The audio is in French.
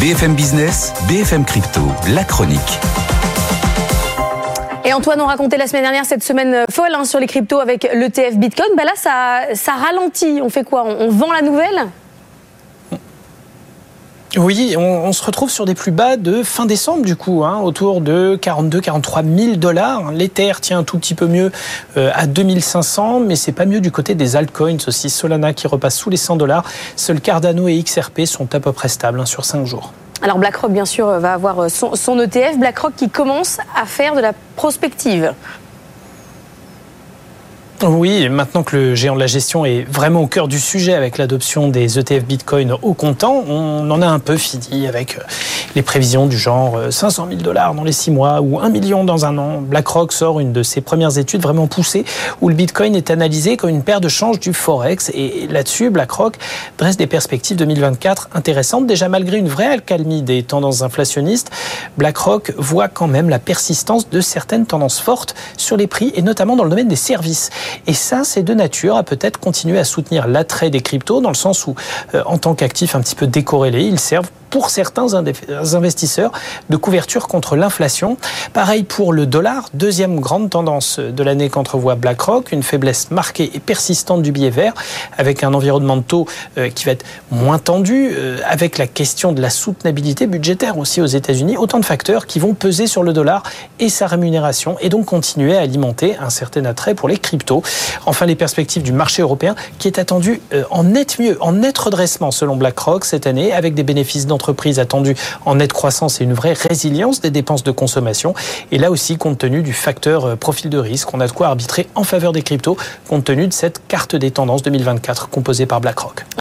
BFM Business, BFM Crypto, la chronique. Et Antoine, on racontait la semaine dernière cette semaine euh, folle hein, sur les cryptos avec l'ETF Bitcoin. Bah là, ça, ralentit. On fait quoi? On vend la nouvelle? Oui, on, se retrouve sur des plus bas de fin décembre du coup, hein, autour de 42-43 000 dollars. L'Ether tient un tout petit peu mieux euh, à 2500, mais c'est pas mieux du côté des altcoins aussi. Solana qui repasse sous les 100 dollars. Seuls Cardano et XRP sont à peu près stables hein, sur 5 jours. Alors BlackRock, bien sûr, va avoir son, son ETF. BlackRock qui commence à faire de la prospective. Oui, maintenant que le géant de la gestion est vraiment au cœur du sujet avec l'adoption des ETF Bitcoin au comptant, on en a un peu fini avec euh, les prévisions du genre 500 000 dollars dans les six mois ou 1 million dans un an. BlackRock sort une de ses premières études vraiment poussées où le Bitcoin est analysé comme une paire de change du Forex. Et là-dessus, BlackRock dresse des perspectives 2024 intéressantes. Déjà, malgré une vraie alcalmie des tendances inflationnistes, BlackRock voit quand même la persistance de certaines tendances fortes sur les prix et notamment dans le domaine des services. Et ça, c'est de nature à peut-être continuer à soutenir l'attrait des cryptos, dans le sens où, euh, en tant qu'actifs un petit peu décorrélés, ils servent pour certains investisseurs de couverture contre l'inflation. Pareil pour le dollar, deuxième grande tendance de l'année qu'entrevoit BlackRock, une faiblesse marquée et persistante du billet vert, avec un environnement de taux euh, qui va être moins tendu, euh, avec la question de la soutenabilité budgétaire aussi aux États-Unis, autant de facteurs qui vont peser sur le dollar et sa rémunération, et donc continuer à alimenter un certain attrait pour les cryptos. Enfin, les perspectives du marché européen qui est attendu euh, en net mieux, en net redressement selon BlackRock cette année, avec des bénéfices dans entreprises attendues en nette croissance et une vraie résilience des dépenses de consommation. Et là aussi, compte tenu du facteur euh, profil de risque, on a de quoi arbitrer en faveur des cryptos, compte tenu de cette carte des tendances 2024 composée par BlackRock.